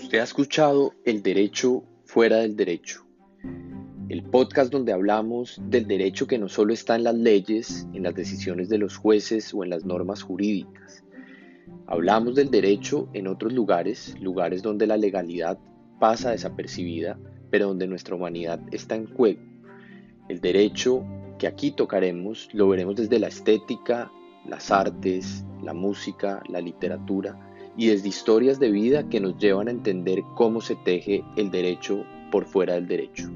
Usted ha escuchado El Derecho fuera del Derecho, el podcast donde hablamos del derecho que no solo está en las leyes, en las decisiones de los jueces o en las normas jurídicas. Hablamos del derecho en otros lugares, lugares donde la legalidad pasa desapercibida, pero donde nuestra humanidad está en juego. El derecho que aquí tocaremos lo veremos desde la estética, las artes, la música, la literatura y desde historias de vida que nos llevan a entender cómo se teje el derecho por fuera del derecho.